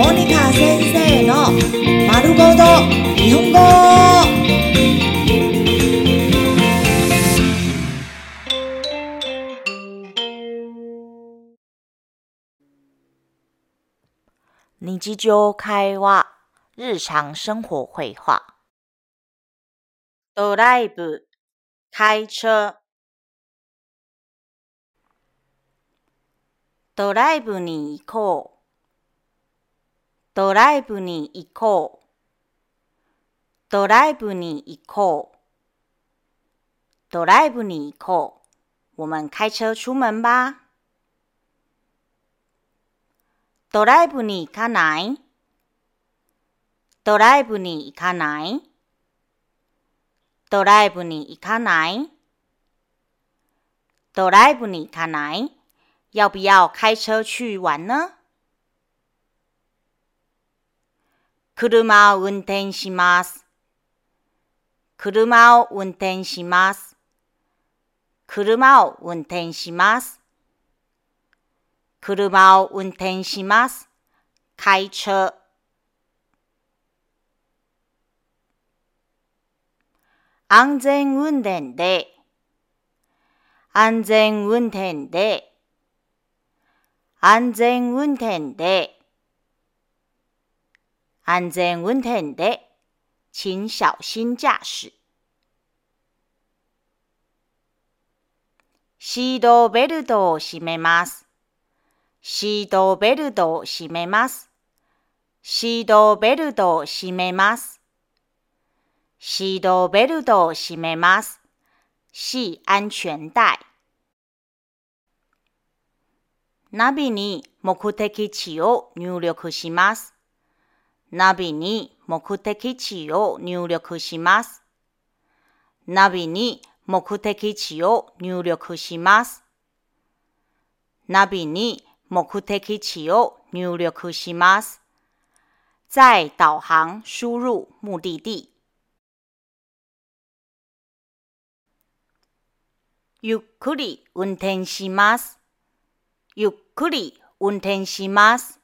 モニカ先生の丸ごと日本語。日常会話、日常生活会話。ドライブ、開車。ドライブに行こう。ドライブに行こう。ドライブに行こう。ドライブに行こう。我们開車出門吧。ドライブに行かない？ドライブに行かない？ドライブに行かない？ドライブに行かない？要不要開車去玩呢？車を運転します。車を運転します。車を運転します。車を運転します。開車。安全運転で、安全運転で、安全運転で、安全運転で、請小心駕駛。シートベルトを締めます。シートベルトを締めます。シートベルトを締めます。シートベルトを締めます。系安全帶。ナビに目的地を入力します。ナビに目的地を入力します。ナビに目的地を入力します。ナビに目的地を入力します。在導航輸入目的地。ゆっくり運転します。ゆっくり運転します。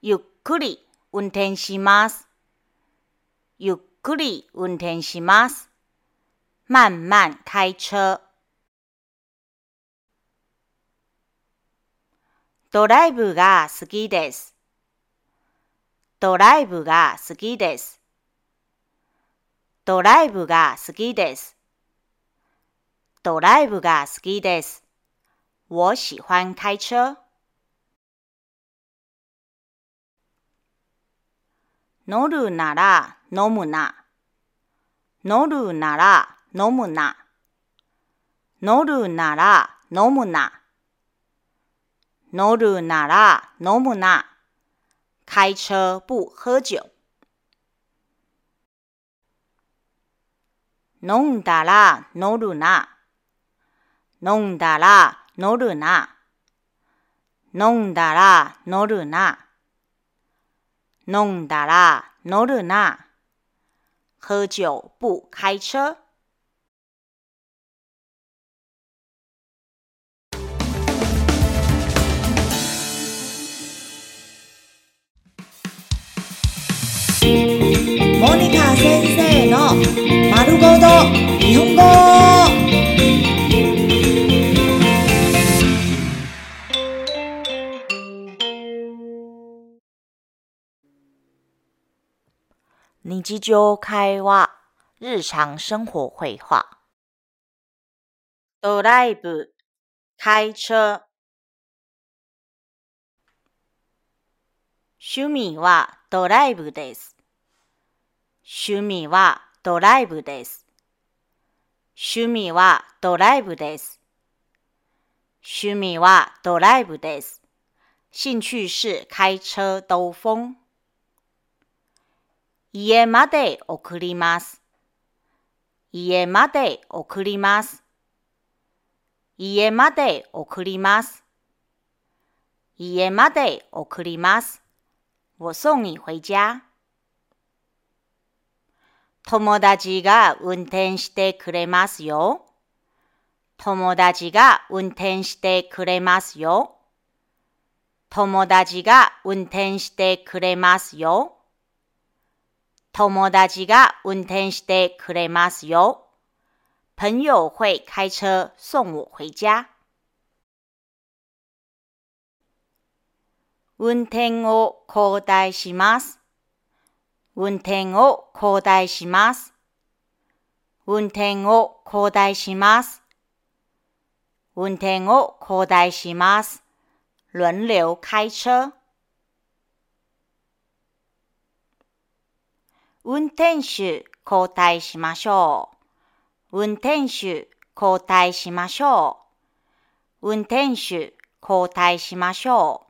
ゆっくり運転します。ゆっくり運転します。慢慢開車。ドライブが好きです。ドライブが好きです。ドライブが好きです。ドライブが好きです。我喜歡開車。乗るなら飲むな。乗るなら飲むな。乗るなら飲むな。乗るなら飲むな。開車不喝酒。飲んだら乗るな。飲んだら乗るな。飲んだら乗るな。飲んだら乗るな。喝酒不開車。モニカ先生の丸ごと日本語。日常会話、日常生活会話。ドライブ、開車。趣味はドライブです。趣味はドライブです。趣味はドライブです。趣味はドライブです。興趣是開車兜風。家まで送ります。家まで送ります。家まで送ります。家まで送ります。我送你回家。友達が運転してくれますよ。友達が運転してくれますよ。友達が運転してくれますよ。友達が運転してくれますよ。朋友会开车送我回家。運転を交代します。運転を交代します。運転を交代します。運転を交代します。輪流開車。運転手交代しましょう。運転手交代しましょう。運転手交代しましょ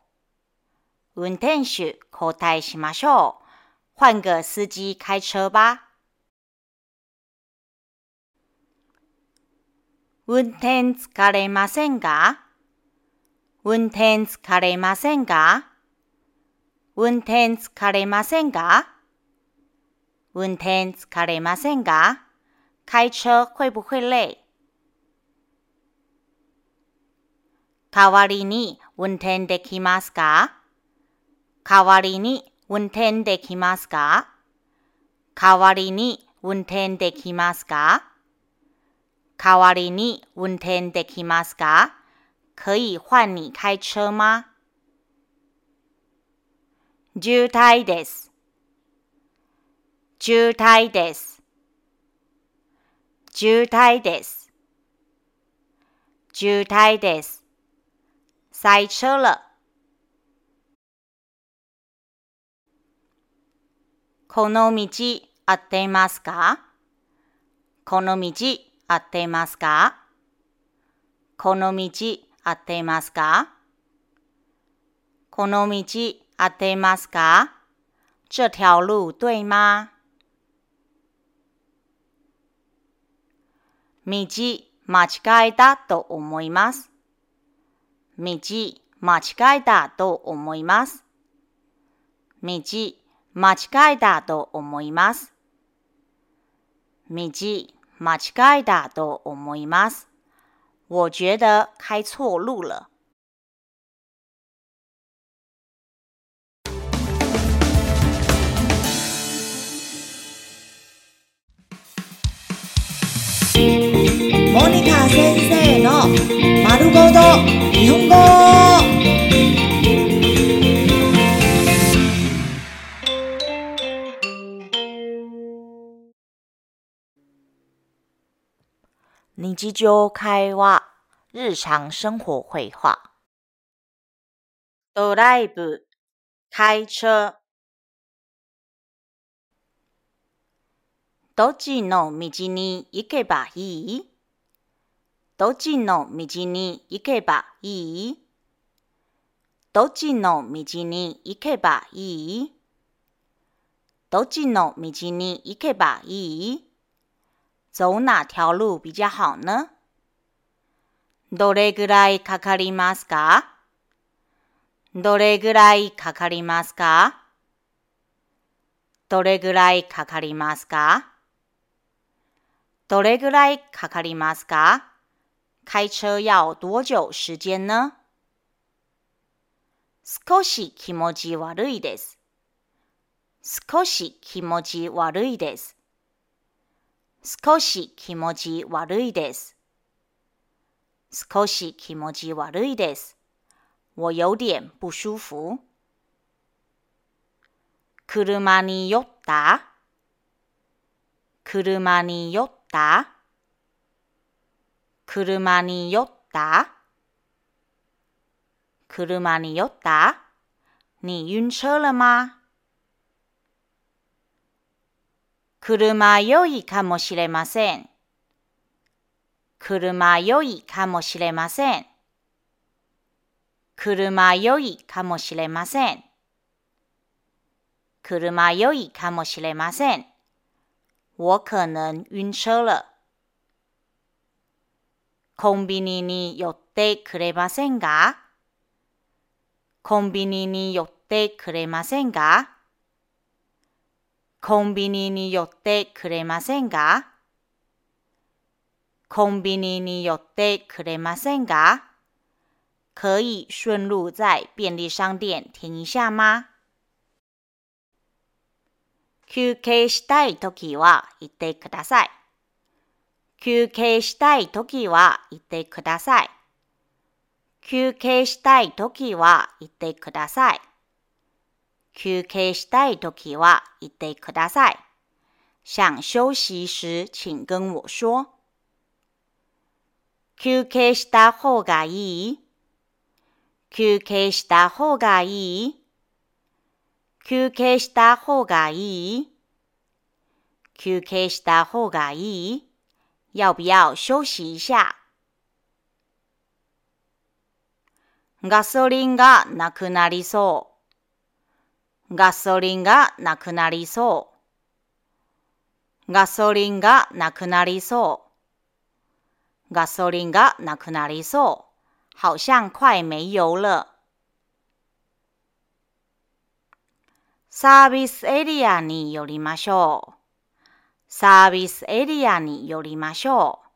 う。運転手交代しましょう。换个司机开车吧。運転疲れませんか運転疲れませんか運転疲れませんか運転疲れませんか開車会不会累？代わりに運転できますか？代わりに運転できますか？代わりに運転できますか？代わりに運転できますか？可以換你開車嗎渋滞です。渋滞です。渋滞です。渋滞です。塞車了。この道合っていますか？この道合っていますか？この道合っていますか？この道合っていますか？这条路对吗？道間違えたと思います。道間違えたと思います。道間違えたと思います。道間違えたと思います。我觉得开错路了。モニカ先生の丸ごと日本語日常会話、日常生活会話。ドライブ、開車。どっちの道に行けばいい？どっちの道に行けばいい？どっちの道に行けばいい？どっちの道に行けばいい？走哪条路比较好呢？どれぐらいかかりますか？どれぐらいかかりますか？どれぐらいかかりますか？どれぐらいかかりますか？開車要多久時間呢？少し気持ち悪いです。少し気持ち悪いです。少し気持ち悪いです。少し気持ち悪いです。我有点不舒服。車に酔った？車に酔った？車に酔った？車に酔った？你晕車了吗車酔いかもしれません。車酔いかもしれません。車酔いかもしれません。車酔いかもしれません。我可能晕車了。コンビニに寄ってくれませんかコンビニに寄ってくれませんかコンビニに寄ってくれませんかコンビニに寄ってくれませんか可以顺路在便利商店停一下吗？休憩したいときは言ってください。休憩したいときは言ってください。休憩したいときは言ってください。休憩したいときは言ってください。想休息时，请跟我说。休憩した方がいい？休憩した方がいい？休憩した方がいい？休憩した方がいい？要不要休息一下？ガソリンがなくなりそう。ガソリンがなくなりそう。ガソリンがなくなりそう。ガソリンがなくなりそう。好像快没油了。サービスエリアに寄りましょう。サービスエリアに寄りましょう。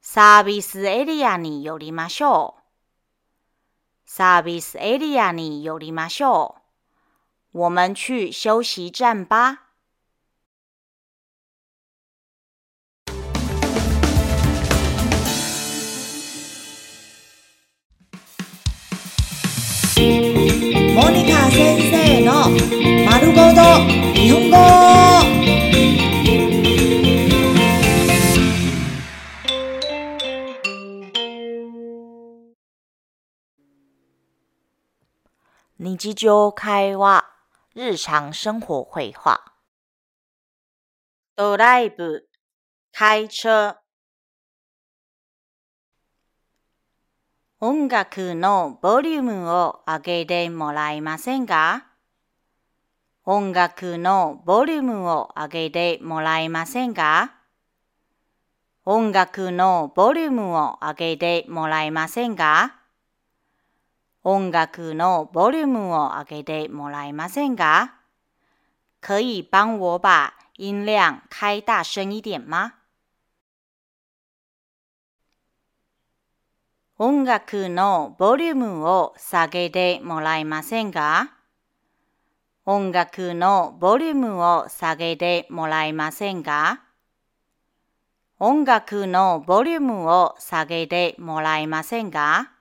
サービスエリアに寄りましょう。サービスエリアに寄りましょう。我们去休息站吧。モニカ先生の丸ごと日本語日常会話、日常生活会話。ドライブ、開車。音楽のボリュームを上げてもらえませんか？音楽のボリュームを上げてもらえませんか？音楽のボリュームを上げてもらえませんか？音楽のボリュームを上げてもらえませんか可以帮我把音量开大声一点吗？音楽のボリュームを下げてもらえませんか音楽のボリュームを下げてもらえませんか音楽のボリュームを下げてもらえませんか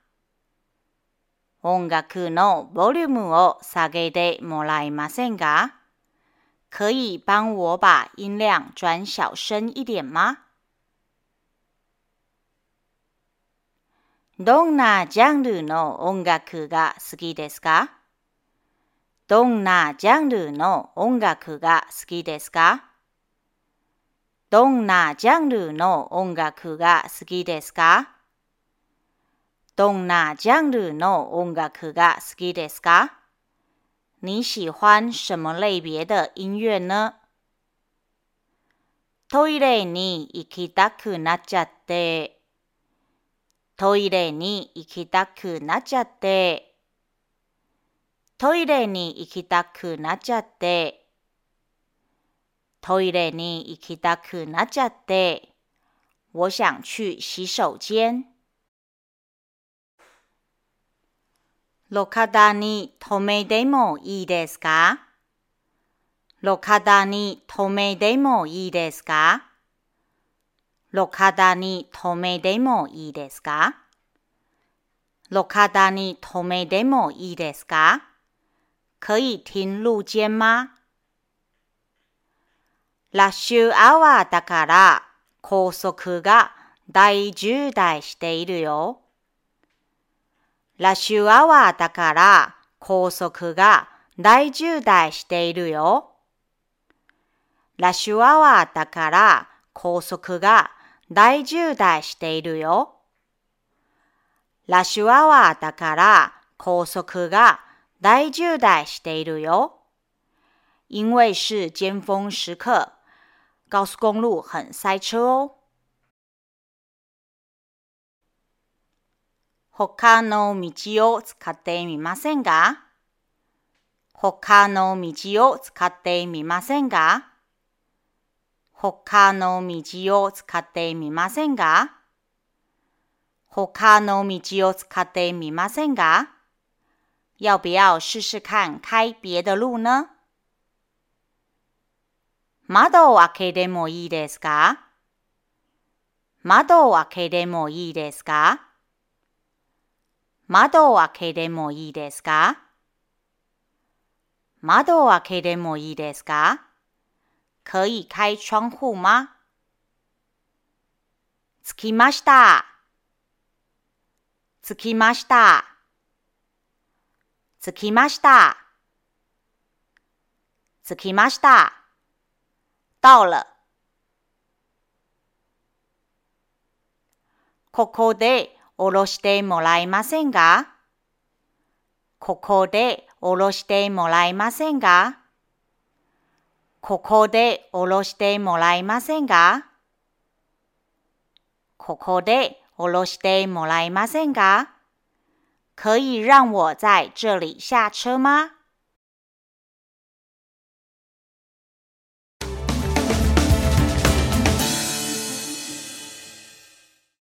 音楽のボリュームを下げてもらえませんか可以帮我把音量转小声一点吗？どんなジャンルの音楽が好きですか？どんなジャンルの音楽が好きですか？どんなジャンルの音楽が好きですか？どんなジャンルの音楽が好きですか你喜欢什么类别的音乐呢?トイレに行きたくなっちゃって。トイレに行きたくなっちゃって。トイレに行きたくなっちゃって。トイレに行きたくなっちゃって。我想去洗手間。路肩に止めてもいいですか路肩に止めてもいいですか路肩に止めてもいいですか路肩に止めてもいいですか可以停路肩吗ラッシュアワーだから高速が大渋滞しているよ。ラッシュアワーだから高速が大渋滞しているよ。ラッシュアワーだから高速が大渋滞しているよ。ラッシュアワーだから高速が大渋滞しているよ。因为是尖峰时刻，高速公路很塞车哦。他の道を使ってみませんか他の道を使ってみませんか他の道を使ってみませんか他の道を使ってみませんか要不要试试看开别的路呢？窓を開けてもいいですか？窓を開けてもいいですか？窓を開けてもいいですか？窓を開けてもいいですか？可以开窗户吗？着きました。着きました。着きました。着きました。到了。ここで降ろしてもらえませんかここでおろしてもらえませんかここでおろしてもらえませんかここでおろしてもらえませんか可以让我在这里下车吗？